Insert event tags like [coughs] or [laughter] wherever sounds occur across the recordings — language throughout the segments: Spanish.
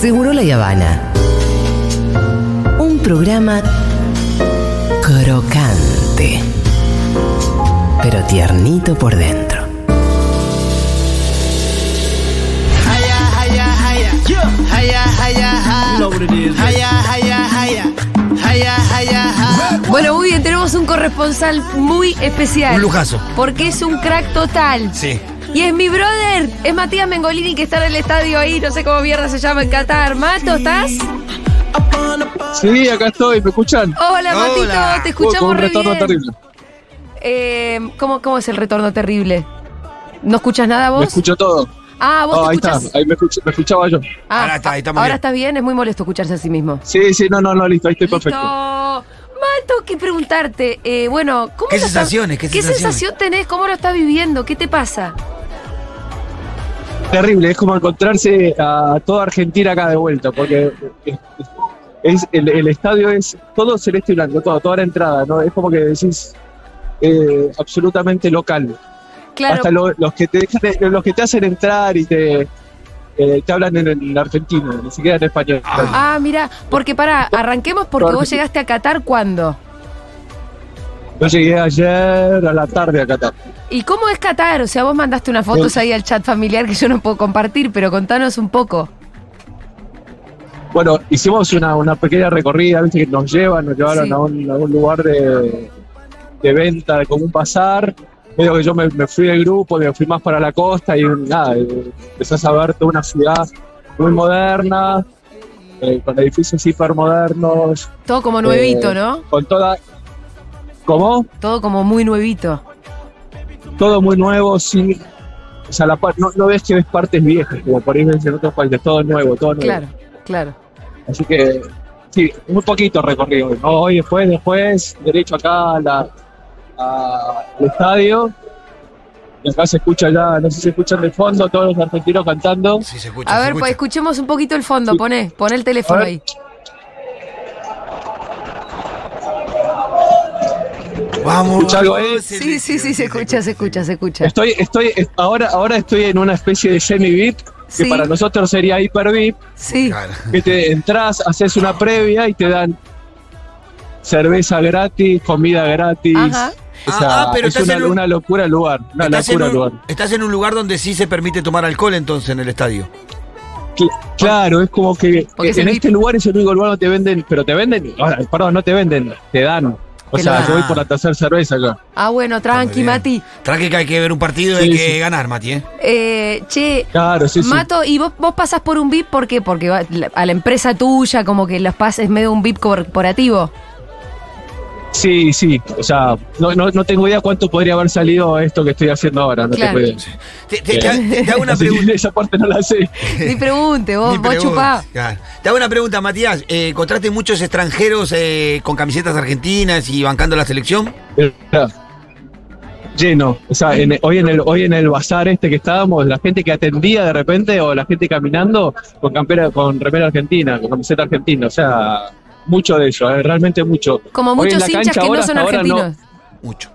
Seguro la Habana. Un programa crocante, pero tiernito por dentro. Bueno, muy bien, tenemos un corresponsal muy especial. Un lujazo. Porque es un crack total. Sí. Y es mi brother, es Matías Mengolini que está en el estadio ahí, no sé cómo mierda se llama en Qatar. Mato, ¿estás? Sí, acá estoy, ¿me escuchan? Hola, Hola. Matito, te Con escuchamos un re retorno bien. terrible. Eh, ¿cómo, ¿Cómo es el retorno terrible? ¿No escuchas nada Me vos? escucho todo. Ah, vos Oh, te ahí escuchas. está, ahí me, escuch- me escuchaba yo. Ah, Ahora está, ahí estamos ahora bien. estás bien, es muy molesto escucharse a sí mismo. Sí, sí, no, no, no, listo, ahí estoy Listo. perfecto. Mato, que preguntarte. eh, bueno, ¿cómo ¿Qué lo estás- sensaciones, qué sensaciones? sensación tenés? ¿Cómo lo estás viviendo? ¿Qué te pasa? Terrible, es como encontrarse a toda Argentina acá de vuelta, porque es, el, el estadio es todo celeste y blanco, todo, toda la entrada, ¿no? Es como que decís eh, absolutamente local. Claro, Hasta lo- los que te dejan- los que te hacen entrar y te, eh, te hablan en, el argentino, ni siquiera en español. Ah, mira, porque para, arranquemos porque vos llegaste a Qatar cuándo. Yo llegué ayer a la tarde a Qatar. ¿Y cómo es Qatar? O sea, vos mandaste unas fotos ahí al chat familiar que yo no puedo compartir, pero contanos un poco. Bueno, hicimos una, una pequeña recorrida, ¿viste? que nos llevan, nos llevaron Sí. a, un, a un lugar de, de venta, como un bazar. Medio que yo me, me fui del grupo, me fui más para la costa y nada, empezás a ver toda una ciudad muy moderna, eh, con edificios hipermodernos, Todo como nuevito, Eh, ¿no? con toda... ¿Cómo? Todo como muy nuevito. Todo muy nuevo, sí. O sea, la, par- no, no ves que ves partes viejas, como por ahí ves en otros países, todo nuevo, todo nuevo. Claro, claro. Así que, sí, muy poquito recorrido. ¿no? Hoy, después, después, derecho acá a la- a- al estadio. Y acá se escucha ya, no sé si se escuchan de fondo, todos los argentinos cantando. Sí, se escucha. A se ver, escucha. pues escuchemos un poquito el fondo, Sí. poné, poné el teléfono ahí. Vamos. ¿Escucha algo ahí? Sí, sí, sí, se escucha, se escucha, se escucha. Estoy, estoy, es- ahora, ahora estoy en una especie de semi-VIP, que Sí. para nosotros sería hiper-VIP, Sí. Claro. que te entras, haces una previa y te dan cerveza gratis, comida gratis. Ajá. O sea, Ah, ah, pero es estás una, en un- una locura el lugar, una Estás en, locura el lugar. un, estás en un lugar donde sí se permite tomar alcohol entonces en el estadio. Cl- Claro, es como que Porque en este lugar es el único lugar donde te venden, pero te venden, ah, perdón, no te venden, te dan. O sea, yo voy por la tercera cerveza acá. Ah, bueno, tranqui. Mati. Tranqui que hay que ver un partido y Sí, hay que sí. ganar, Mati, ¿eh? Eh, che, Claro, sí, sí. Mato, ¿y vos, vos pasás por un VIP por qué? Porque va- la- a la empresa tuya, como que las pases medio un VIP corporativo. Sí, sí. O sea, no, no, no tengo idea cuánto podría haber salido esto que estoy haciendo ahora. No Claro. Te, te- te- te hago una [laughs] pregunta. esa parte no la sé. [laughs] Ni pregunte, vos, Ni vos chupá. claro. Te hago una pregunta, Matías. Eh, ¿Encontraste muchos extranjeros eh, con camisetas argentinas y bancando la selección? Lleno. O sea, en- hoy, en el, hoy en el bazar este que estábamos, la gente que atendía de repente o la gente caminando con campera, con remera argentina, con camiseta argentina. O sea, mucho de eso, eh, realmente mucho. Como Hoy en muchos la hinchas cancha que ahora, no son ahora, argentinos. Mucho.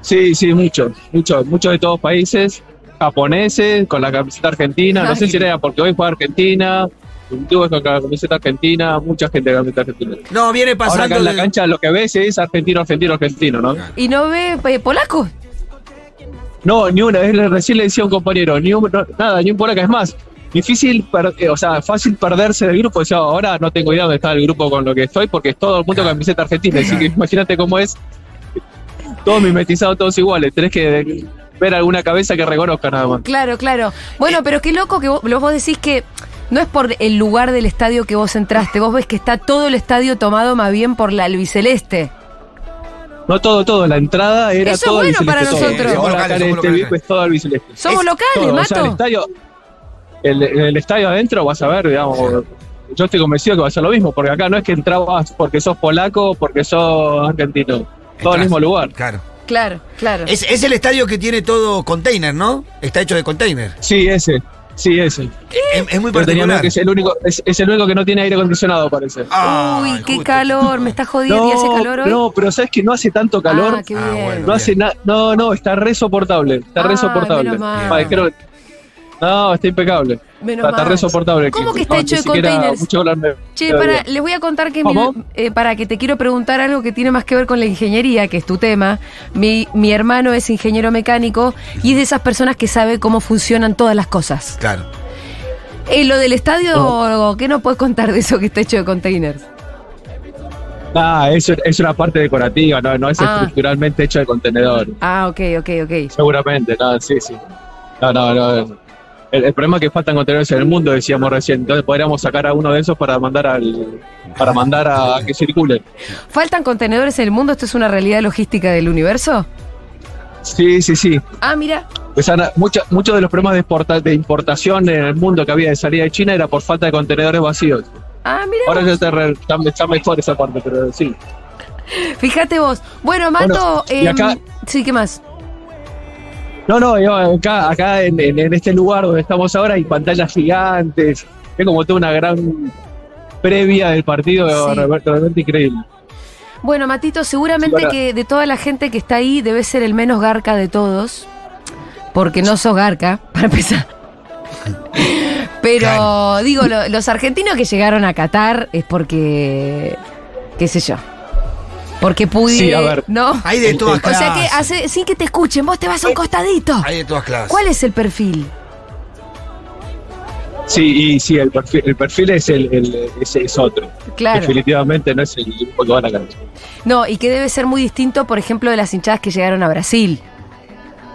Sí, sí, mucho, mucho, mucho de todos países, japoneses, con la camiseta argentina, no sé si era porque hoy fue Argentina, tuve con la camiseta argentina, mucha gente con la camiseta argentina. No, viene Ahora pasando. acá en la cancha lo que ves es argentino, argentino, argentino, ¿no? ¿Y no ve eh, polacos? No, ni una, es le- recién le decía a un compañero, ni un, no, nada, ni un polaca, es más, difícil, per- eh, o sea, fácil perderse del grupo, decía, ahora no tengo idea dónde está el grupo con lo que estoy, porque es todo el mundo con camiseta argentina, así que [laughs] imagínate cómo es, todos mimetizados, todos iguales, tenés que ver alguna cabeza que reconozca nada más. Claro, claro. Bueno, pero qué loco que vos, vos decís que no es por el lugar del estadio que vos entraste, vos ves que está todo el estadio tomado más bien por la albiceleste. No todo, todo. La entrada era Eso es todo bueno para nosotros. Somos locales, Mato. El estadio, el, el estadio adentro vas a ver, digamos, yo estoy convencido que va a ser lo mismo, porque acá no es que entrabas porque sos polaco o porque sos argentino. Todo Entras. el mismo lugar. Claro. Claro, claro. Es, es el estadio que tiene todo container, ¿no? Está hecho de container. Sí, ese. Sí, ese. Es, es muy particular. que es el único, es, es el único que no tiene aire acondicionado, parece. Ay, Uy, qué justo. calor, me está jodiendo. ¿Y hace calor hoy? no, pero sabes que no hace tanto calor. Ah, qué Ah, bueno. no hace nada. No, no, está re soportable. Está Ah, re soportable. menos mal. Ay, creo- No, está impecable. Menos está, está mal. re soportable. ¿Cómo que está hecho de containers? mucho Che, para, les voy a contar que mi- eh, para que te quiero preguntar algo que tiene más que ver con la ingeniería, que es tu tema. Mi, mi hermano es ingeniero mecánico y es de esas personas que sabe cómo funcionan todas las cosas. Claro. Eh, lo del estadio, ¿qué no puedes contar de eso que está hecho de containers? Ah, eso es una parte decorativa, no, no es Ah. estructuralmente hecho de contenedor. Ah, ok, ok, ok. Seguramente, no, sí, sí. No, no, no. El, el problema es que faltan contenedores en el mundo, decíamos recién. Entonces podríamos sacar a uno de esos para mandar al para mandar a, que circule. ¿Faltan contenedores en el mundo? ¿Esto es una realidad logística del universo? Sí, sí, sí. Ah, mira. Pues, Ana, mucha- muchos de los problemas de, exporta- de importación en el mundo que había de salida de China era por falta de contenedores vacíos. Ah, mira. Ahora ya está, está- está mejor esa parte, pero sí. Fíjate vos. Bueno, Mato. Bueno, y em, acá- Sí, ¿qué más? No, no, yo acá, acá en, en- en este lugar donde estamos ahora hay pantallas gigantes. Es como toda una gran previa del partido Sí. realmente, increíble. Bueno, Matito, seguramente Sí, para- que de toda la gente que está ahí debe ser el menos garca de todos. Porque no sos garca, [laughs] para empezar. Pero Claro. digo, lo- los argentinos que llegaron a Qatar es porque. qué sé yo. Porque pude. Sí, a ver. ¿No? Hay de todas el- O clases. sea que hace, sin que te escuchen, vos te vas a un costadito. Hay de todas clases. ¿Cuál es el perfil? Sí, y sí, el perfil, el perfil es, el, el- es, es otro. Claro. Definitivamente no es el grupo que van a ganar. No, y que debe ser muy distinto, por ejemplo, de las hinchadas que llegaron a Brasil.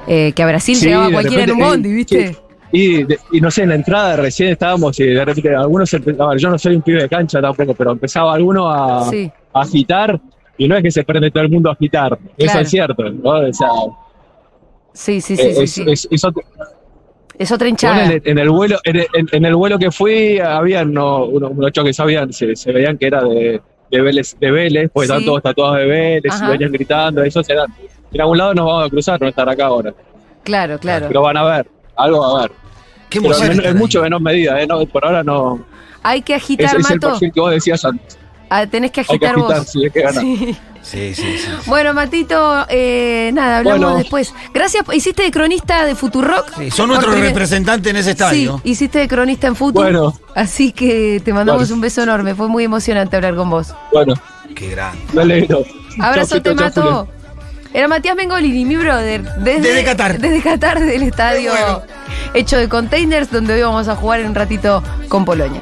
Eh, que a Brasil Sí, llegaba cualquiera en un repente, bondi, eh, ¿viste? sí. Y, de- y no sé, en la entrada recién estábamos y de repente algunos empezaban, yo no soy un pibe de cancha tampoco, pero empezaba alguno a, Sí. a agitar y no es que se prende todo el mundo a agitar, eso es cierto, ¿no? O sea, Sí, sí, sí, eh, sí, es, sí. es- es otro- Es otra Bueno, hinchada. en, el, en el vuelo, en el, en- en el vuelo que fui, habían no, unos que sabían, se, se veían que era de, de Vélez, de Vélez, porque Sí. estaban todos tatuados de Vélez, Ajá. y venían gritando, esos eran. En algún lado nos vamos a cruzar, no estar acá ahora. Claro, claro. Pero van a ver, algo va a ver. Qué Pero en, en mucho menor medida, ¿eh? No, por ahora no. Hay que Es, agitar, es el Mato. perfil que vos decías antes. Ah, tenés que Hay que agitar agitar, vos. sí, que ganar. Sí. Sí, sí, sí. Bueno, Matito, eh, nada, hablamos Bueno. después. Gracias, hiciste de cronista de Futurock. Sí, son nuestros primer- representantes en ese Sí, estadio. hiciste de cronista en fútbol. Bueno. Así que te mandamos Bueno. un beso enorme. Fue muy emocionante hablar con vos. Bueno, Qué grande. me alegro. Abrazo, te mato. Era Matías Mengolini, mi brother. Desde, Desde Qatar. Desde Qatar, del estadio bueno. hecho de containers, donde hoy vamos a jugar en un ratito con Polonia.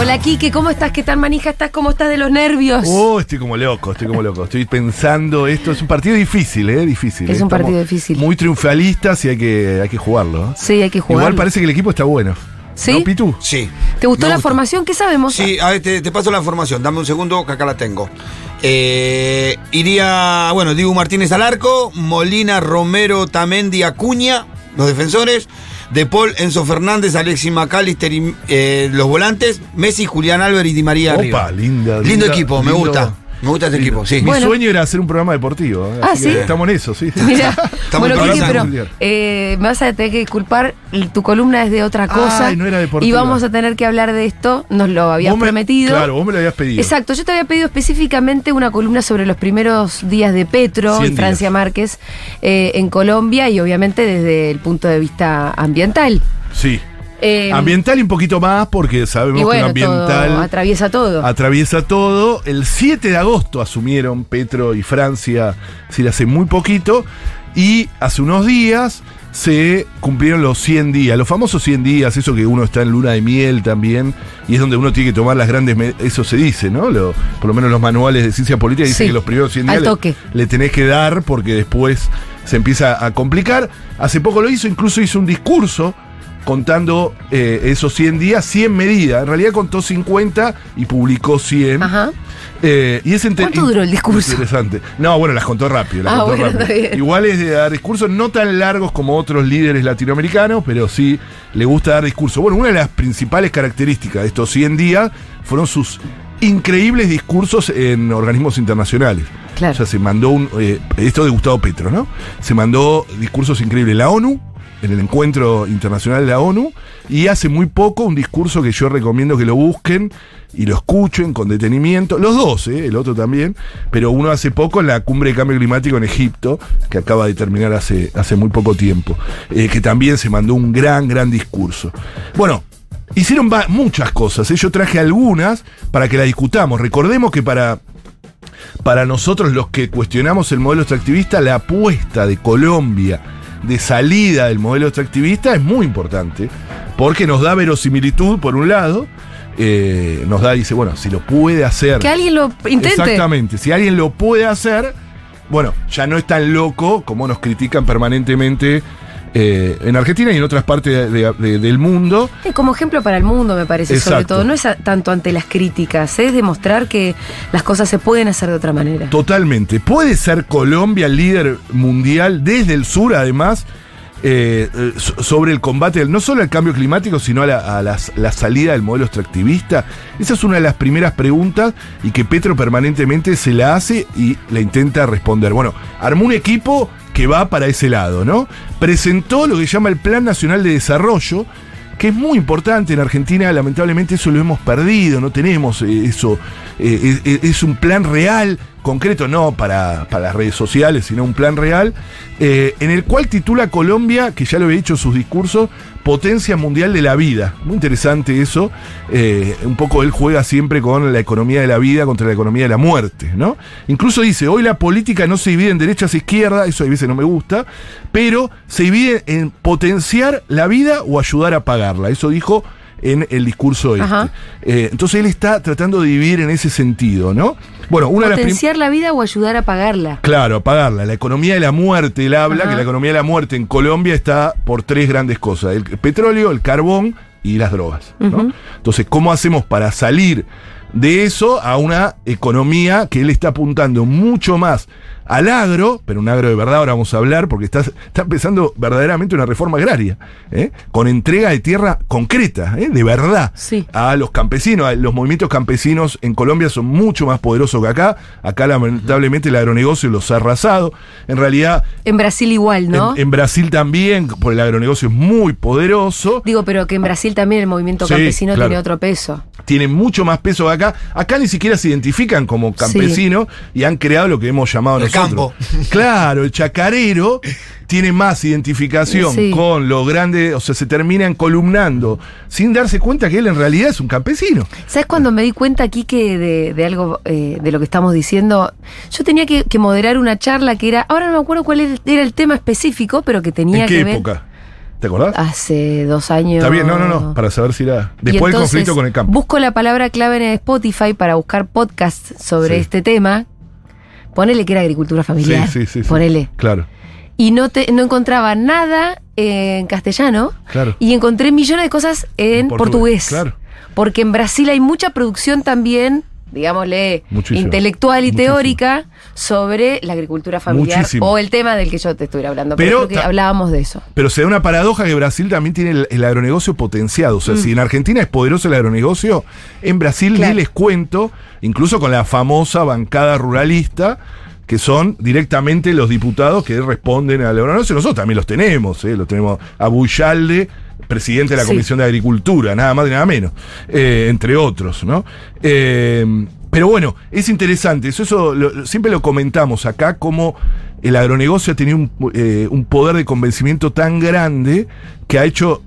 Hola, Kike, ¿cómo estás? ¿Qué tal, manija? ¿Estás? ¿Cómo estás de los nervios? Oh, estoy como loco, estoy como loco. Estoy pensando esto. Es un partido difícil, ¿eh? Difícil. Es ¿eh? un partido difícil. Muy triunfalistas y hay que, hay que jugarlo. ¿eh? Sí, hay que jugar. Igual parece que el equipo está bueno. ¿Sí? ¿No, Pitu? Sí. ¿Te gustó Me la gusta. formación? ¿Qué sabemos? Sí, a ver, te, te paso la información. Dame un segundo que acá la tengo. Eh, iría, bueno, Diego Martínez al arco, Molina, Romero, Tamendi, Acuña, los defensores. De Paul, Enzo Fernández, Alexis McAllister y eh, los volantes, Messi, Julián Álvarez y Di María Opa, arriba. linda, Lindo linda, equipo, me gusta. Me gusta este equipo, sí. Mi Bueno. sueño era hacer un programa deportivo. ¿eh? Ah, Así que ¿sí? Estamos en eso, sí. [laughs] Mira, Estamos bueno, en programa pero eh, me vas a tener que disculpar, tu columna es de otra cosa. Ay, no era deportiva. Y vamos a tener que hablar de esto, nos lo habías me- prometido. Claro, vos me lo habías pedido. Exacto, yo te había pedido específicamente una columna sobre los primeros días de Petro 100 y Francia días. Márquez eh, en Colombia y obviamente desde el punto de vista ambiental. Sí. Eh, Ambiental y un poquito más porque sabemos bueno, que lo ambiental todo, atraviesa todo. atraviesa todo. El 7 de agosto asumieron Petro y Francia, es decir, hace muy poquito. Y hace unos días se cumplieron los 100 días, los famosos 100 días, eso que uno está en luna de miel también, y es donde uno tiene que tomar las grandes, eso se dice, ¿no? Lo- por lo menos los manuales de ciencia política dicen Sí, que los primeros 100 al días le- le tenés que dar porque después se empieza a complicar. Hace poco lo hizo, incluso hizo un discurso contando eh, esos 100 días, 100 medidas. En realidad contó 50 y publicó 100. Ajá. Eh, y es ¿Cuánto duró el discurso? Interesante. No, bueno, las contó rápido. las Ah, contó bueno, rápido. está bien. Igual es de dar discursos no tan largos como otros líderes latinoamericanos, pero sí le gusta dar discursos. Bueno, una de las principales características de estos 100 días fueron sus increíbles discursos en organismos internacionales. Claro. O sea, se mandó un. eh, esto de Gustavo Petro, ¿no? Se mandó discursos increíbles la ONU, en el encuentro internacional de la ONU, y hace muy poco un discurso que yo recomiendo que lo busquen y lo escuchen con detenimiento. Los dos, ¿eh? el otro también, pero uno hace poco en la cumbre de cambio climático en Egipto, que acaba de terminar hace, hace muy poco tiempo, eh, que también se mandó un gran, gran discurso. Bueno. Hicieron muchas cosas, ¿eh? yo traje algunas para que la discutamos. Recordemos que para para nosotros los que cuestionamos el modelo extractivista, la apuesta de Colombia de salida del modelo extractivista es muy importante, porque nos da verosimilitud, por un lado, eh, nos da, dice, bueno, si lo puede hacer. Que alguien lo intente. Exactamente, si alguien lo puede hacer, bueno, ya no es tan loco como nos critican permanentemente eh, en Argentina y en otras partes de- de- del mundo. Como ejemplo para el mundo, me parece, sobre todo. No es a- tanto ante las críticas, es demostrar que las cosas se pueden hacer de otra manera. Totalmente. ¿Puede ser Colombia el líder mundial desde el sur, además, eh, eh, so- sobre el combate no solo al cambio climático, sino a, la, a las- la salida del modelo extractivista? Esa es una de las primeras preguntas y que Petro permanentemente se la hace y la intenta responder. Bueno, armó un equipo que va para ese lado, ¿no? Presentó lo que llama el Plan Nacional de Desarrollo, que es muy importante en Argentina, lamentablemente eso lo hemos perdido, no tenemos eh, eso, eh, es, un plan real, concreto, no para, para las redes sociales, sino un plan real, eh, en el cual titula Colombia, que ya lo he dicho en sus discursos, Potencia Mundial de la Vida. Muy interesante eso, eh, un poco él juega siempre con la economía de la vida contra la economía de la muerte, ¿no? Incluso dice, hoy la política no se divide en derechas e izquierdas, eso a veces no me gusta, pero se divide en potenciar la vida o ayudar a pagarla. Eso dijo en el discurso este. Eh, entonces él está tratando de dividir en ese sentido, ¿no? Bueno, una de las prim- Potenciar la vida o ayudar a pagarla. Claro, apagarla. La economía de la muerte, él habla Ajá. que la economía de la muerte en Colombia está por tres grandes cosas: el petróleo, el carbón y las drogas. Entonces, ¿cómo hacemos para salir de eso a una economía que él está apuntando mucho más al agro, pero un agro de verdad, ahora vamos a hablar, porque está, está empezando verdaderamente una reforma agraria, ¿eh? con entrega de tierra concreta, ¿eh? de verdad, Sí. a los campesinos. A- Los movimientos campesinos en Colombia son mucho más poderosos que acá. Acá, lamentablemente, el agronegocio los ha arrasado. En realidad, En Brasil igual, ¿no? en, en Brasil también, por el agronegocio es muy poderoso. Digo, pero que en Brasil también el movimiento Sí, campesino claro. tiene otro peso. tienen mucho más peso que acá. Acá ni siquiera se identifican como campesinos y han creado lo que hemos llamado nosotros. Campo. Claro, el chacarero tiene más identificación Sí. con los grandes, o sea, se terminan columnando sin darse cuenta que él en realidad es un campesino. ¿Sabes cuando me di cuenta aquí que de, de algo eh, de lo que estamos diciendo? Yo tenía que, que moderar una charla que era, ahora no me acuerdo cuál era- el tema específico, pero que tenía ¿En qué que ver época? ¿Te acordás? hace dos años. Está bien, no, no, no, para saber si era después del conflicto con el campo. Busco la palabra clave en Spotify para buscar podcasts sobre Sí. este tema. Ponele que era agricultura familiar. Sí, sí, sí. Ponele. Claro, Y no, te, no encontraba nada en castellano. claro. Y encontré millones de cosas en, En portugués, portugués. claro. Porque en Brasil hay mucha producción también, digámosle, Muchísimo. intelectual y Muchísimo. teórica sobre la agricultura familiar Muchísimo. o el tema del que yo te estuviera hablando. Pero, que hablábamos de eso. Pero se da una paradoja que Brasil también tiene el, el agronegocio potenciado. O sea, si en Argentina es poderoso el agronegocio, en Brasil Claro. ni les cuento, incluso con la famosa bancada ruralista, que son directamente los diputados que responden al agronegocio. Nosotros también los tenemos, ¿eh? Los tenemos a Buyalde, presidente de la Sí. Comisión de Agricultura, nada más y nada menos, eh, entre otros, ¿no? Eh, pero bueno, es interesante, eso, eso lo- siempre lo comentamos acá, como el agronegocio ha tenido un, eh, un poder de convencimiento tan grande que ha hecho,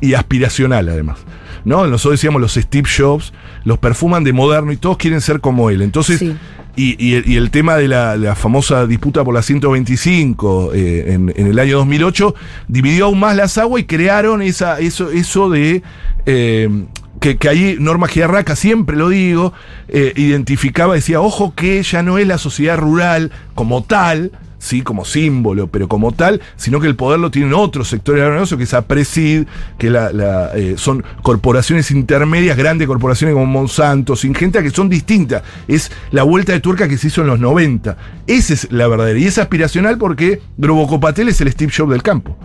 y aspiracional además. ¿no? Nosotros decíamos los Steve Jobs, los perfuman de moderno y todos quieren ser como él. Entonces, Sí. Y, y el- tema de la, la famosa disputa por la 125 eh, en, en el año 2008 dividió aún más las aguas y crearon esa, eso, eso de... eh, que, que ahí Norma Giarraca, siempre lo digo, eh, identificaba, decía, ojo que ya no es la sociedad rural como tal, sí, como símbolo, pero como tal, sino que el poder lo tienen otros sectores negocio, que es APRESID, que la, la, eh, son corporaciones intermedias, grandes corporaciones como Monsanto, Singenta, que son distintas. Es la vuelta de tuerca que se hizo en los 90. Esa es la verdadera. Y es aspiracional porque Grobo Copatel es el Steve Jobs del campo.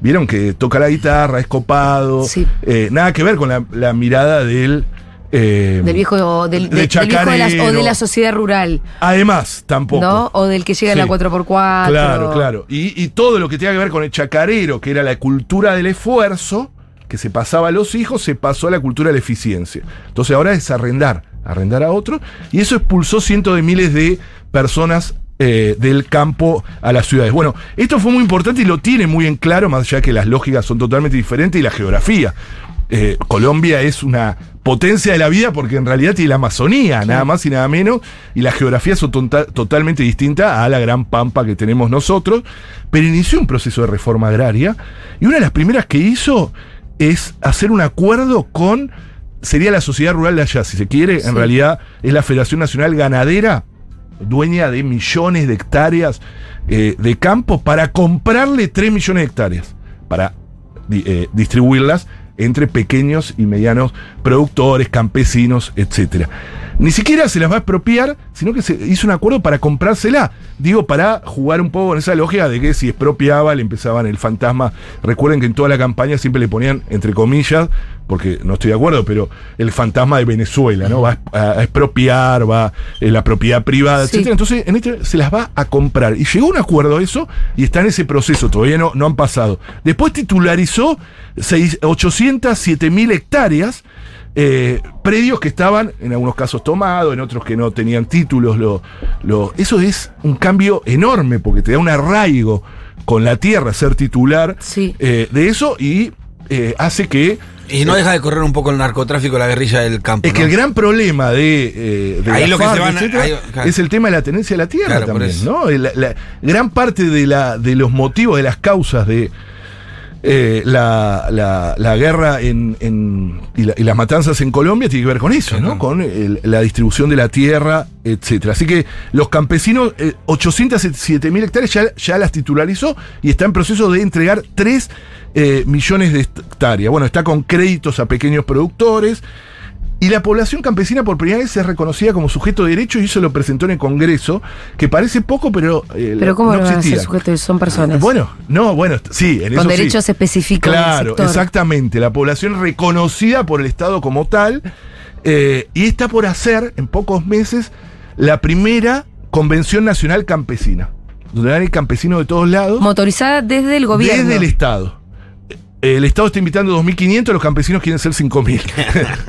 Vieron que toca la guitarra, es copado. Sí. Eh, nada que ver con la, la mirada del eh, Del viejo, del, de del- del viejo de la, o de chacarero. la sociedad rural, Además, tampoco. ¿no? O del que llega en la Sí. 4x4. Claro, claro. Y, y todo lo que tenga que ver con el chacarero, que era la cultura del esfuerzo, que se pasaba a los hijos, se pasó a la cultura de la eficiencia. Entonces ahora es arrendar, arrendar a otro, y eso expulsó cientos de miles de personas eh, del campo a las ciudades. Bueno, esto fue muy importante y lo tiene muy en claro, más allá que las lógicas son totalmente diferentes y la geografía. Eh, Colombia es una potencia de la vida porque en realidad tiene la Amazonía, nada más y nada menos, y la geografía es totalmente distinta a la gran pampa que tenemos nosotros, pero inició un proceso de reforma agraria y una de las primeras que hizo es hacer un acuerdo con, sería la sociedad rural de allá, si se quiere, en realidad es la Federación Nacional Ganadera, dueña de millones de hectáreas eh, de campo, para comprarle 3 millones de hectáreas, para eh, distribuirlas entre pequeños y medianos productores, campesinos, etcétera. Ni siquiera se las va a expropiar, sino que se hizo un acuerdo para comprársela. Digo, para jugar un poco con esa lógica de que si expropiaba le empezaban el fantasma. Recuerden que en toda la campaña siempre le ponían, entre comillas, porque no estoy de acuerdo, pero el fantasma de Venezuela, ¿no? Va a, expropiar, va eh, la propiedad privada, Sí. etcétera. Entonces, en este se las va a comprar. Y llegó a un acuerdo a eso y está en ese proceso, todavía no, no han pasado. Después titularizó seis- 807 mil hectáreas, eh, predios que estaban en algunos casos tomados, en otros que no tenían títulos. Lo, lo- eso es un cambio enorme porque te da un arraigo con la tierra ser titular Sí. eh, de eso y eh, hace que Y no deja de correr un poco el narcotráfico, la guerrilla del campo. es que el gran problema de, eh, de Ahí la lo que se van etcétera, ahí- claro. es el tema de la tenencia de la tierra Claro, también. ¿no? La, la- gran parte de, la, de los motivos, de las causas de eh, la, la- la guerra en, en- y, la- y las matanzas en Colombia tiene que ver con eso, ¿no? Con el- la distribución de la tierra, etcétera. Así que los campesinos, eh, 807 mil hectáreas ya, ya las titularizó y está en proceso de entregar 3 eh, millones de hectáreas. Bueno, está con créditos a pequeños productores. Y la población campesina por primera vez es reconocida como sujeto de derecho y eso lo presentó en el Congreso, que parece poco, pero... eh, Pero ¿cómo no van a ser sujetos? Son personas. Bueno, no, bueno, sí, en eso con sí. derechos específicos Claro, exactamente. La población reconocida por el Estado como tal. eh, y está por hacer, en pocos meses, la primera Convención Nacional Campesina. Donde van campesinos de todos lados. Motorizada desde el gobierno. Desde el Estado. El Estado está invitando 2.500, los campesinos quieren ser 5.000.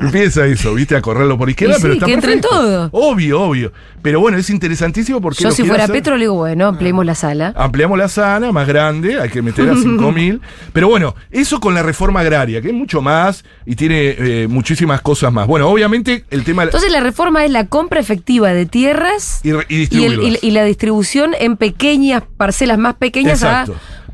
[laughs] Empieza eso, viste, a correrlo por izquierda, pero está que entren perfecto. todos. Obvio, obvio. Pero bueno, es interesantísimo porque. Yo si fuera hacer- Petro le digo, bueno, ampliemos la sala. Ampliamos la sana, más grande, hay que meter a [laughs] 5.000. Pero bueno, eso con la reforma agraria, que es mucho más y tiene eh, muchísimas cosas más. Bueno, obviamente el tema. Entonces la reforma es la compra efectiva de tierras y, y y, el- distribuirlas. y- y la distribución en pequeñas parcelas más pequeñas a-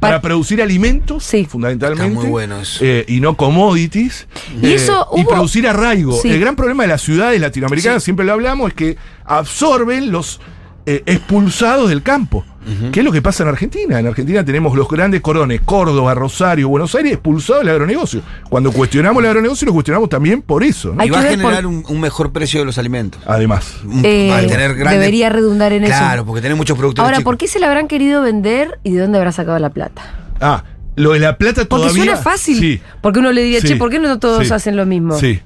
Para producir alimentos, Sí. fundamentalmente. Está muy bueno eso. eh, y no commodities. Y eso y producir arraigo. Sí. El gran problema de las ciudades latinoamericanas, siempre lo hablamos, es que absorben los eh, expulsados del campo. ¿Qué es lo que pasa en Argentina? En Argentina tenemos los grandes corones, Córdoba, Rosario, Buenos Aires, expulsados del agronegocio. Cuando cuestionamos el agronegocio, lo cuestionamos también por eso. ¿no? Hay y va a por- generar un, un mejor precio de los alimentos. Además. Eh, al tener grandes- debería redundar en eso. Claro, porque tenés muchos productores Ahora. ¿por qué se la habrán querido vender y de dónde habrá sacado la plata? Ah, lo de la plata Porque todavía. suena fácil. Sí. Porque uno le diría, Sí. che, ¿por qué no todos Sí. hacen lo mismo? Sí.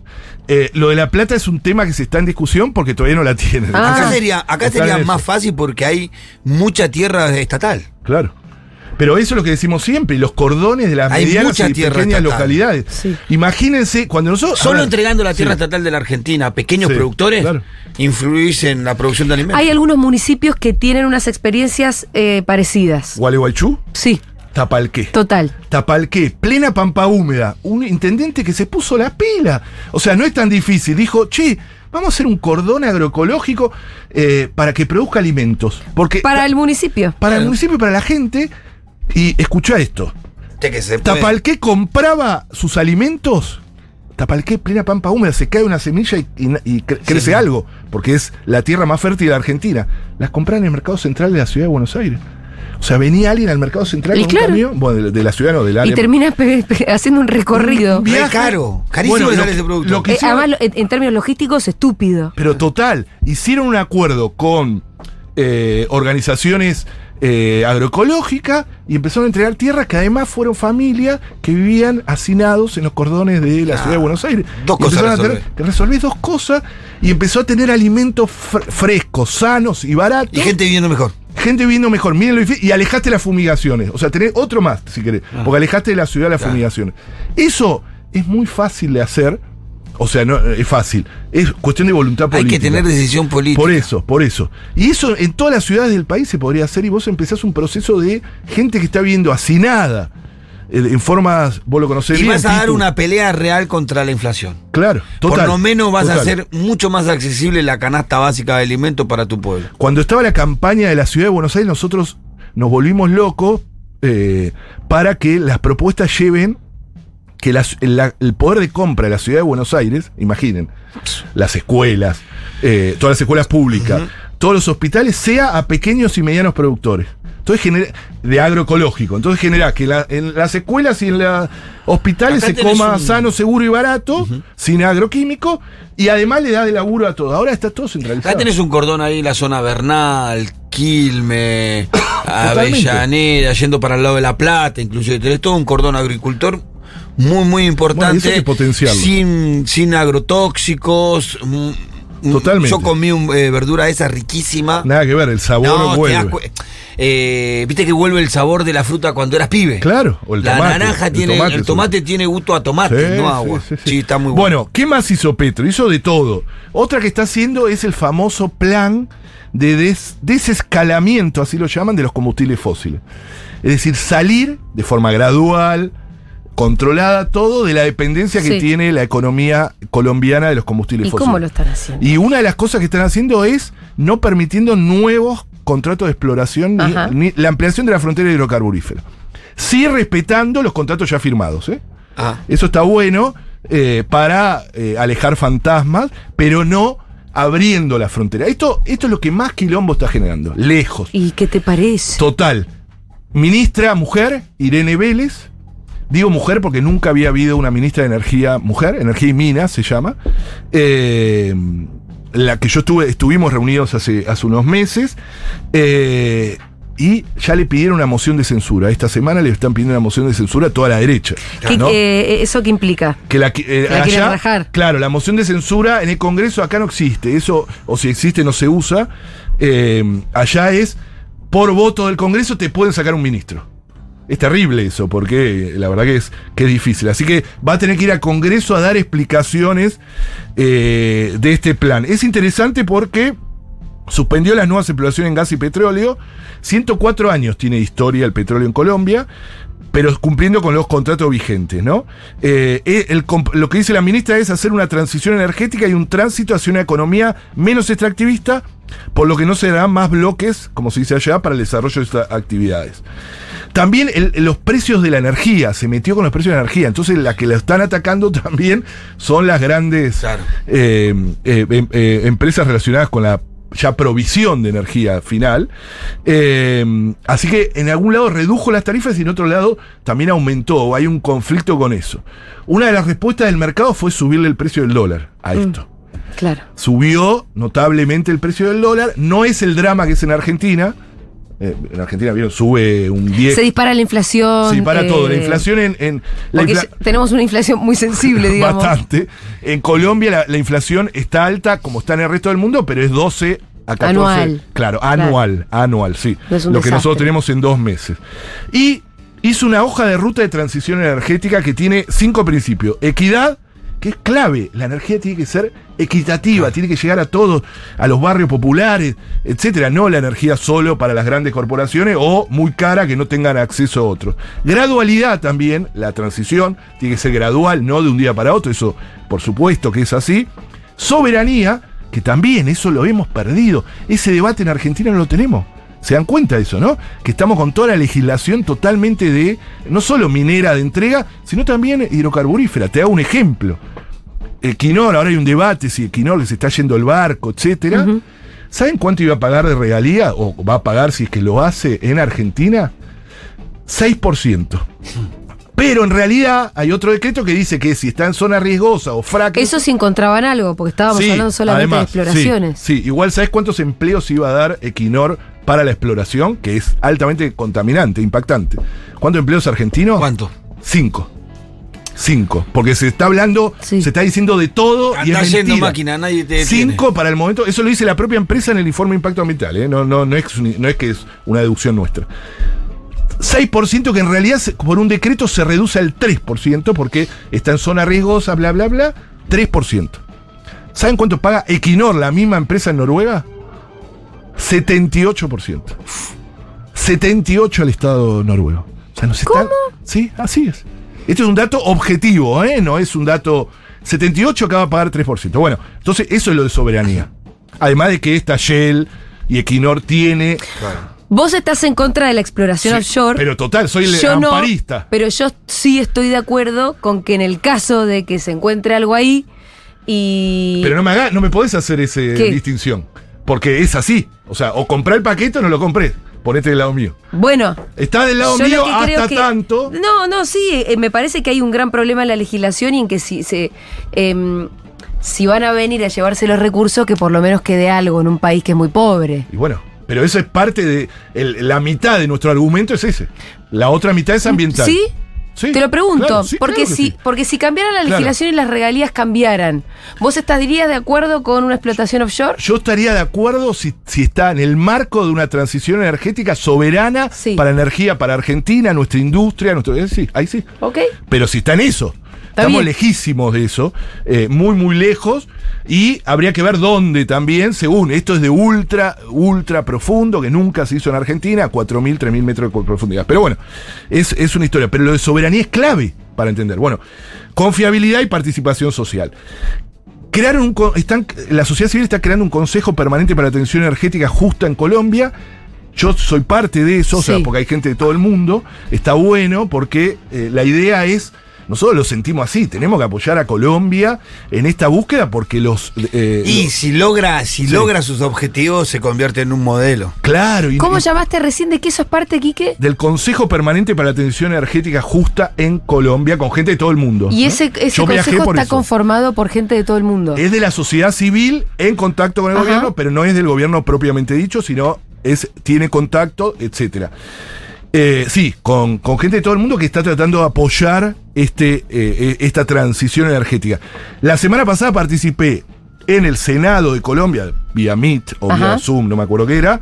Eh, lo de la plata es un tema que se está en discusión porque todavía no la tienen. Ah. Acá sería, acá sería más fácil porque hay mucha tierra estatal. Claro. Pero eso es lo que decimos siempre, los cordones de las Hay medianas mucha y tierra pequeñas estatal. localidades. Sí. Imagínense, cuando nosotros. Solo entregando la tierra sí. estatal de la Argentina a pequeños Sí, productores, claro. influís en la producción de alimentos. Hay algunos municipios que tienen unas experiencias eh, parecidas. Gualeguaychú, Sí, Tapalqué. total. Tapalqué, plena pampa húmeda. Un intendente que se puso la pila. O sea, no es tan difícil. Dijo, che, vamos a hacer un cordón agroecológico eh, para que produzca alimentos. Porque Para el municipio. para el municipio y para la gente. Y escucha esto. Che, que se puede- Tapalqué compraba sus alimentos. Tapalqué, plena pampa húmeda, se cae una semilla y, y- y cre- crece sí. algo, porque es la tierra más fértil de Argentina. Las compraban en el mercado central de la ciudad de Buenos Aires. O sea, venía alguien al mercado central Y con claro. un camión, bueno, de, de la ciudad no, del Y área. terminas pe- pe- haciendo un recorrido. Re caro, carísimo Bueno, lo sale que- ese producto. lo que- Eh, además, en, en términos logísticos, estúpido. Pero total, hicieron un acuerdo con eh, organizaciones eh, agroecológica y empezaron a entregar tierras que además fueron familias que vivían hacinados en los cordones de la Ah, ciudad de Buenos Aires. dos Y cosas empezaron a tener- que resolvés dos cosas y empezó a tener alimentos fr- frescos, sanos y baratos. Y gente viviendo mejor. Gente viviendo mejor, miren lo difícil, y alejaste las fumigaciones. O sea, tenés otro más, si querés. Porque alejaste de la ciudad las Claro. fumigaciones. Eso es muy fácil de hacer. O sea, no es fácil. Es cuestión de voluntad Hay política. que tener decisión política. Por eso, por eso. Y eso en todas las ciudades del país se podría hacer y vos empezás un proceso de gente que está viviendo hacinada. En formas, vos lo conocés Y bien. vas a dar una pelea real contra la inflación. Claro, total. Por lo menos vas a hacer mucho más accesible la canasta básica de alimentos para tu pueblo. Cuando estaba la campaña de la ciudad de Buenos Aires, nosotros nos volvimos locos eh, para que las propuestas lleven que la- el poder de compra de la ciudad de Buenos Aires, imaginen, las escuelas, eh, todas las escuelas públicas, todos los hospitales, sea a pequeños y medianos productores. Entonces genera, de agroecológico. Entonces genera que la- en las escuelas y en los hospitales Acá se coma un- sano, seguro y barato, sin agroquímico, y además le da de laburo a todo. Ahora está todo centralizado. Acá tenés un cordón ahí en la zona Bernal, Quilme. [coughs] Avellaneda, yendo para el lado de La Plata, inclusive. Tenés todo un cordón agricultor muy, muy importante. Bueno, eso hay que potenciarlo. Sin, sin agrotóxicos. Totalmente. Yo comí un, eh, verdura esa riquísima. Nada que ver, el sabor No, vuelve. eh, Viste que vuelve el sabor de la fruta cuando eras pibe. Claro, o el la tomate, naranja el tiene, tomate el tomate tiene gusto a tomate, Sí, no agua. sí, Sí, sí. está muy bueno. Bueno, ¿qué más hizo Petro? Hizo de todo. Otra que está haciendo es el famoso plan de des- desescalamiento, así lo llaman, de los combustibles fósiles. Es decir, salir de forma gradual, controlada todo de la dependencia que Sí. tiene la economía colombiana de los combustibles ¿Y fósiles. cómo lo están haciendo? Y una de las cosas que están haciendo es no permitiendo nuevos contratos de exploración ni la ampliación de la frontera hidrocarburífera. Sí respetando los contratos ya firmados. ¿eh? Ah. Eso está bueno eh, para eh, alejar fantasmas, pero no abriendo la frontera. Esto, esto es lo que más quilombo está generando. Lejos. ¿Y qué te parece? Total. Ministra mujer, Irene Vélez. Digo mujer porque nunca había habido una ministra de energía mujer, energía y minas se llama. Eh, la que yo estuve, estuvimos reunidos hace, hace unos meses. eh, y ya le pidieron una moción de censura. Esta semana le están pidiendo una moción de censura a toda la derecha. ¿Qué- ¿no? eh, ¿Eso qué implica? Que la, eh, La allá- rajar. Claro, la moción de censura en el Congreso acá no existe. Eso, o si existe, no se usa. Eh, allá es, por voto del Congreso te pueden sacar un ministro. Es terrible eso, porque la verdad que es, que es difícil. Así que va a tener que ir al Congreso a dar explicaciones eh, de este plan. Es interesante porque suspendió las nuevas exploraciones en gas y petróleo. 104 años tiene historia el petróleo en Colombia, pero cumpliendo con los contratos vigentes, ¿no? Eh, eh, lo que dice la ministra es hacer una transición energética y un tránsito hacia una economía menos extractivista, por lo que no se darán más bloques, como se dice allá, para el desarrollo de estas actividades. También el- los precios de la energía, se metió con los precios de la energía. Entonces, la que la están atacando [laughs] también son las grandes Claro. eh, eh, em- eh, empresas relacionadas con la ya provisión de energía final. Eh, así que en algún lado redujo las tarifas y en otro lado también aumentó. Hay un conflicto con eso. Una de las respuestas del mercado fue subirle el precio del dólar a esto. Claro. Subió notablemente el precio del dólar. No es el drama que es en Argentina. Eh, en Argentina, vieron, sube un 10. Se dispara la inflación. Se dispara eh, todo. La inflación en. en- la porque infla- tenemos una inflación muy sensible, [laughs] digamos. Bastante. En Colombia la, la inflación está alta, como está en el resto del mundo, pero es 12 a 14. Anual. Claro, Claro. anual, anual, sí. No Lo que nosotros tenemos en dos meses. Y hizo una hoja de ruta de transición energética que tiene cinco principios. Equidad, que es clave. La energía tiene que ser equitativa, tiene que llegar a todos, a los barrios populares, etcétera. No la energía solo para las grandes corporaciones o muy cara que no tengan acceso a otros. Gradualidad también, la transición tiene que ser gradual, no de un día para otro, eso por supuesto que es así. Soberanía, que también eso lo hemos perdido. Ese debate en Argentina no lo tenemos. ¿Se dan cuenta de eso, no? Que estamos con toda la legislación totalmente de, no solo minera de entrega, sino también hidrocarburífera. Te hago un ejemplo. Equinor, ahora hay un debate si Equinor les está yendo el barco, etcétera. ¿Saben cuánto iba a pagar de regalía? O va a pagar si es que lo hace en Argentina? 6%. Pero en realidad hay otro decreto que dice que si está en zona riesgosa o fracking. Eso si encontraban algo, porque estábamos Sí, hablando solamente además, de exploraciones. Sí, sí. igual sabes cuántos empleos iba a dar Equinor para la exploración, que es altamente contaminante, impactante. ¿Cuántos empleos argentinos? ¿Cuánto? Cinco. Cinco. Porque se está hablando, Sí. se está diciendo de todo y Anda es yendo mentira. máquina, nadie te Cinco para el momento, eso lo dice la propia empresa en el informe de impacto ambiental, ¿eh? no, no, no, es, un- no es que es una deducción nuestra. 6% que en realidad por un decreto se reduce al 3% porque está en zona riesgosa, bla, bla, bla, 3%. ¿Saben cuánto paga Equinor, la misma empresa en Noruega? 78%. 78 al Estado noruego. O sea, nos están- Sí, así es. Esto es un dato objetivo, ¿eh? No es un dato. 78 acaba de pagar 3%. Bueno, entonces eso es lo de soberanía. Además de que esta Shell y Equinor tiene. Vos estás en contra de la exploración Sí, offshore. Pero total, soy el yo no, amparista. pero yo sí estoy de acuerdo con que en el caso de que se encuentre algo ahí y... Pero no me haga, no me podés hacer esa distinción. Porque es así. O sea, o compré el paquete o no lo compré. Ponete del lado mío. Bueno, Está del lado mío hasta que- tanto. No, no, sí, eh, me parece que hay un gran problema en la legislación y en que si se em, si van a venir a llevarse los recursos, que por lo menos quede algo en un país que es muy pobre. Y bueno, pero eso es parte de. el- la mitad de nuestro argumento es ese. La otra mitad es ambiental. ¿Sí? Sí, Te lo pregunto, claro, sí, porque, claro si, sí. porque si cambiara la Claro. legislación y las regalías cambiaran, ¿vos estarías de acuerdo con una explotación offshore? Yo estaría de acuerdo si, si está en el marco de una transición energética soberana para energía, para Argentina, nuestra industria, nuestro. eh, sí, ahí sí. ¿Ok? Pero si está en eso. Está Estamos bien. lejísimos de eso, eh, muy, muy lejos, y habría que ver dónde también, según, esto es de ultra, ultra profundo, que nunca se hizo en Argentina, a 4.000, 3.000 metros de profundidad. Pero bueno, es, es una historia, pero lo de soberanía es clave para entender. Bueno, confiabilidad y participación social. Crearon un, están, la sociedad civil está creando un consejo permanente para la atención energética justa en Colombia. Yo soy parte de eso, o sea, porque hay gente de todo el mundo. Está bueno porque eh, la idea es, nosotros lo sentimos así, tenemos que apoyar a Colombia en esta búsqueda porque los... eh, Y los- si logra, si Sí. logra sus objetivos, se convierte en un modelo. claro, y, ¿Cómo y- llamaste recién de que eso es parte, Quique? del Consejo Permanente para la Atención Energética Justa en Colombia, con gente de todo el mundo. Y ¿no? ese, ese consejo está eso. conformado por gente de todo el mundo. Es de la sociedad civil en contacto con el Ajá. gobierno, pero no es del gobierno propiamente dicho, sino es, tiene contacto, etcétera. Eh, sí, con, con gente de todo el mundo que está tratando de apoyar este, eh, eh, esta transición energética. La semana pasada participé en el Senado de Colombia, vía Meet o Ajá. vía Zoom, no me acuerdo qué era.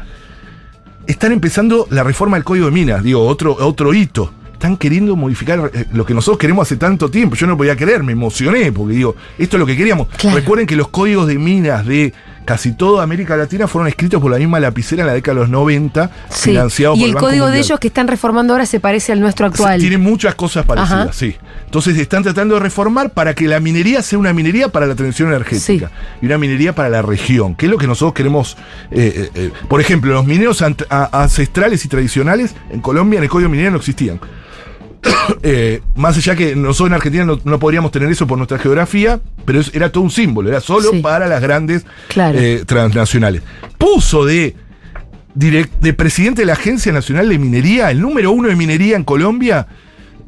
Están empezando la reforma del Código de Minas, digo, otro, otro hito. Están queriendo modificar eh, lo que nosotros queremos hace tanto tiempo. Yo no podía creer, me emocioné, porque digo, esto es lo que queríamos. Claro. Recuerden que los códigos de minas de casi toda América Latina fueron escritos por la misma lapicera en la década de los 90, Sí. financiados Y por el Banco código de ellos que están reformando ahora se parece al nuestro actual. Sí, Tiene muchas cosas parecidas, Ajá. sí. Entonces están tratando de reformar para que la minería sea una minería para la transición energética y una minería para la región, que es lo que nosotros queremos. eh, eh, eh. Por ejemplo, los mineros ancestrales y tradicionales en Colombia en el código minero no existían. [coughs] Eh, más allá que nosotros en Argentina no, no podríamos tener eso por nuestra geografía, pero era todo un símbolo, era solo Sí. para las grandes Claro. eh, transnacionales. Puso de direct- de presidente de la Agencia Nacional de Minería, el número uno de minería en Colombia,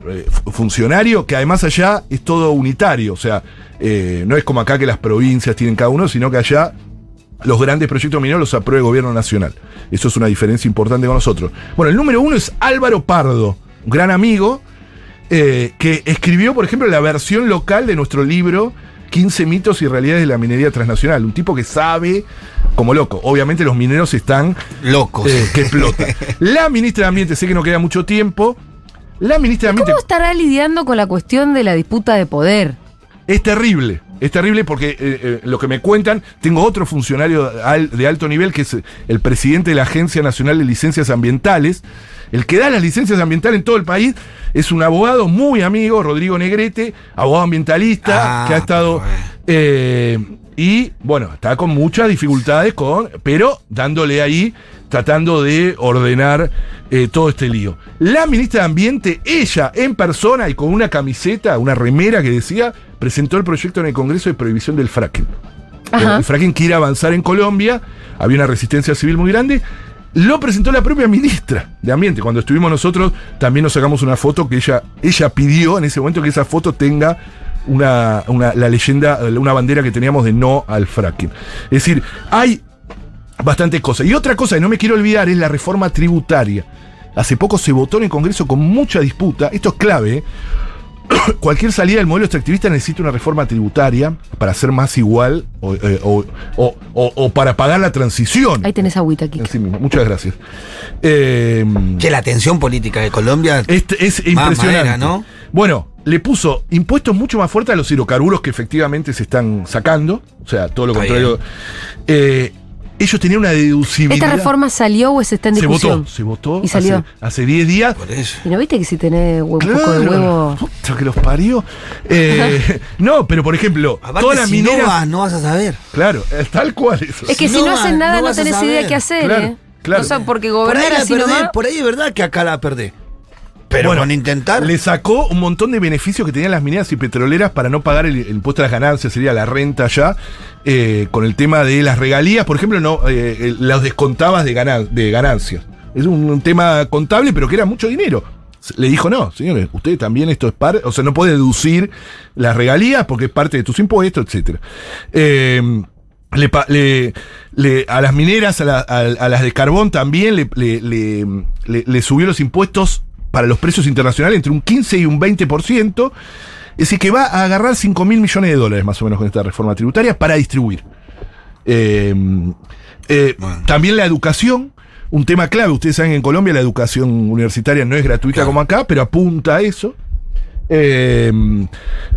eh, fu- funcionario, que además allá es todo unitario, o sea, eh, no es como acá que las provincias tienen cada uno, sino que allá los grandes proyectos mineros los aprueba el gobierno nacional. Eso es una diferencia importante con nosotros. Bueno, el número uno es Álvaro Pardo, gran amigo, eh, que escribió, por ejemplo, la versión local de nuestro libro 15 mitos y realidades de la minería transnacional. Un tipo que sabe como loco. Obviamente los mineros están Locos. eh, que explota. [laughs] La ministra de Ambiente, sé que no queda mucho tiempo. La ministra de Ambiente ¿Cómo estará lidiando con la cuestión de la disputa de poder? es terrible. Es terrible porque eh, eh, lo que me cuentan, tengo otro funcionario de alto nivel que es el presidente de la Agencia Nacional de Licencias Ambientales. El que da las licencias ambientales en todo el país es un abogado muy amigo, Rodrigo Negrete, abogado ambientalista, Ah, que ha estado... eh, y bueno, está con muchas dificultades, con, pero dándole ahí, tratando de ordenar eh, todo este lío. La ministra de Ambiente, ella en persona y con una camiseta, una remera que decía, presentó el proyecto en el Congreso de prohibición del fracking. Ajá. El fracking quiere avanzar en Colombia, había una resistencia civil muy grande. Lo presentó la propia ministra de Ambiente. Cuando estuvimos nosotros, también nos sacamos una foto que ella, ella pidió en ese momento que esa foto tenga una, una- la leyenda, una bandera que teníamos de no al fracking. Es decir, hay bastantes cosas. Y otra cosa que no me quiero olvidar es la reforma tributaria. Hace poco se votó en el Congreso con mucha disputa. Esto es clave. ¿eh? [coughs] Cualquier salida del modelo extractivista necesita una reforma tributaria para ser más igual o, eh, o- o- o- o para pagar la transición. Ahí tenés agüita aquí. Sí mismo. Muchas gracias. Eh, Che, la tensión política de Colombia. este es impresionante. madera, ¿no? Bueno, le puso impuestos mucho más fuertes a los hidrocarburos que efectivamente se están sacando. O sea, todo lo Está contrario. Eh, ellos tenían una deducibilidad. ¿Esta reforma salió o está en se discusión? votó, se votó. Y salió. hace- Hace 10 días. Por eso. ¿Y no viste que si tenés un poco de huevo... puta que los parió. Eh, [laughs] no, pero por ejemplo, Aparte, todas las si no mineras. vas, no vas a saber. Claro, tal cual eso. Es que Si si no vas- hacen nada no no, tenés idea qué hacer, Claro, ¿eh? claro. O sea, porque Por ahí, gobernar así nomás... por ahí es verdad que acá la perdés. Pero Bueno, con intentar. Le sacó un montón de beneficios que tenían las mineras y petroleras para no pagar el, el impuesto a las ganancias, sería la renta ya, eh, con el tema de las regalías, por ejemplo, no eh, eh, las descontabas de, ganan- de ganancias. Es un, un tema contable, pero que era mucho dinero. Le dijo, no, señores, usted también esto es parte, o sea, no puede deducir las regalías porque es parte de tus impuestos, etcétera. Eh, le, pa- le- le- a las mineras, a, la- a- a las de carbón también le subió los impuestos para los precios internacionales entre un 15 y un 20%. Es decir, que va a agarrar 5 mil millones de dólares más o menos con esta reforma tributaria para distribuir. Eh, eh, Bueno. También la educación, un tema clave. Ustedes saben que en Colombia la educación universitaria no es gratuita Claro. como acá, pero apunta a eso. Eh,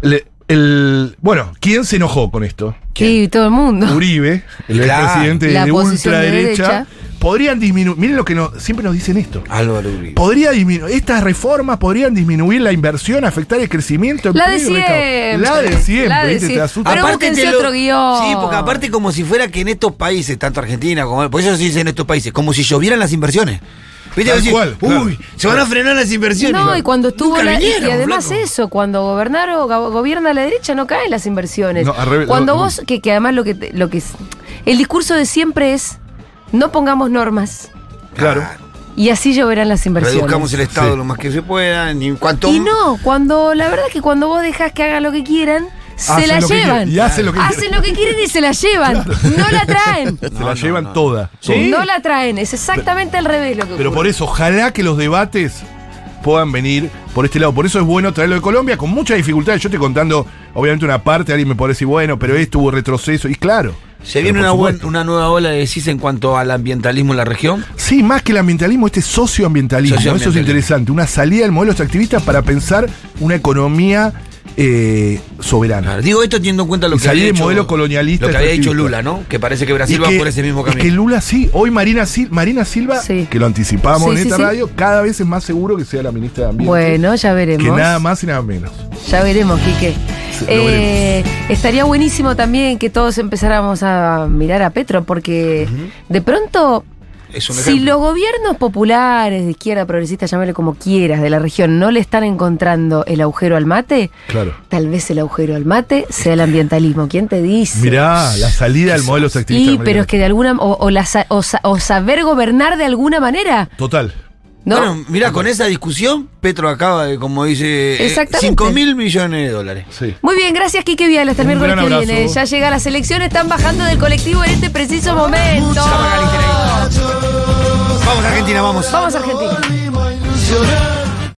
le- el, bueno, ¿quién se enojó con esto? Sí, todo el mundo. Uribe, el Claro. presidente La de posición de ultraderecha, derecha. Podrían disminuir. Miren lo que no, siempre nos dicen esto. Álvaro Uribe. Podría disminuir, estas reformas podrían disminuir la inversión, afectar el crecimiento. La de siempre. La de siempre, La de búsquense otro guion. Sí, porque aparte como si fuera que en estos países, tanto Argentina como... Por eso se dice en estos países, como si llovieran las inversiones. ¿Viste? Decir, cual, claro. Uy, se van a frenar las inversiones. No, y cuando estuvo Nunca la, vinieron, y además flaco. eso, cuando gobernaron, go- gobierna la derecha no caen las inversiones. No, al revés, cuando no, no. vos, que, que además lo que lo que es, el discurso de siempre es no pongamos normas Claro. y así lloverán las inversiones. Reduzcamos el Estado Sí. lo más que se pueda, ni cuanto... Y no, cuando la verdad que cuando vos dejás que hagan lo que quieran, se Hacen la llevan. y hacen lo que Hacen quieren. lo que quieren y se la llevan. No la traen. [laughs] Se la no, llevan no. toda. No la traen. Es exactamente al revés lo que Pero ocurre. por eso, ojalá que los debates puedan venir por este lado. Por eso es bueno traerlo de Colombia con muchas dificultades. Yo estoy contando, obviamente, una parte, alguien me puede decir, bueno, pero esto hubo retroceso. Y claro. ¿Se viene una, una nueva ola de decís en cuanto al ambientalismo en la región? Sí, más que el ambientalismo, este socioambientalismo. Eso es Socioambientalismo. interesante. Una salida del modelo extractivista para pensar una economía eh, soberana. Claro, Digo esto teniendo en cuenta lo Y que salir había del hecho, modelo colonialista Lo que había hecho extractivista. Lula, ¿no? Que parece que Brasil va que- por ese mismo camino. que Lula sí, hoy Marina, Sil- Marina Silva, Sí. que lo anticipamos Sí, en sí, esta sí. radio, cada vez es más seguro que sea la ministra de Ambiente. Bueno, ya veremos. Que nada más y nada menos. Ya veremos, Quique. Eh, estaría buenísimo también que todos empezáramos a mirar a Petro, porque de pronto, Es un si los gobiernos populares, de izquierda, progresista, llámale como quieras, de la región, no le están encontrando el agujero al mate, Claro. tal vez el agujero al mate sea el ambientalismo. ¿Quién te dice? Mirá, la salida del modelo extractivista. Sí, pero es que de alguna o, o la o saber gobernar de alguna manera, Total. ¿No? Bueno, mira, con esa discusión, Petro acaba de, como dice, eh, Exactamente. 5 mil millones de dólares. Sí. Muy bien, gracias Quique Vial. Hasta el Un miércoles que viene. Ya llega la selección, están bajando del colectivo en este preciso momento. Vamos Argentina, vamos. Vamos Argentina.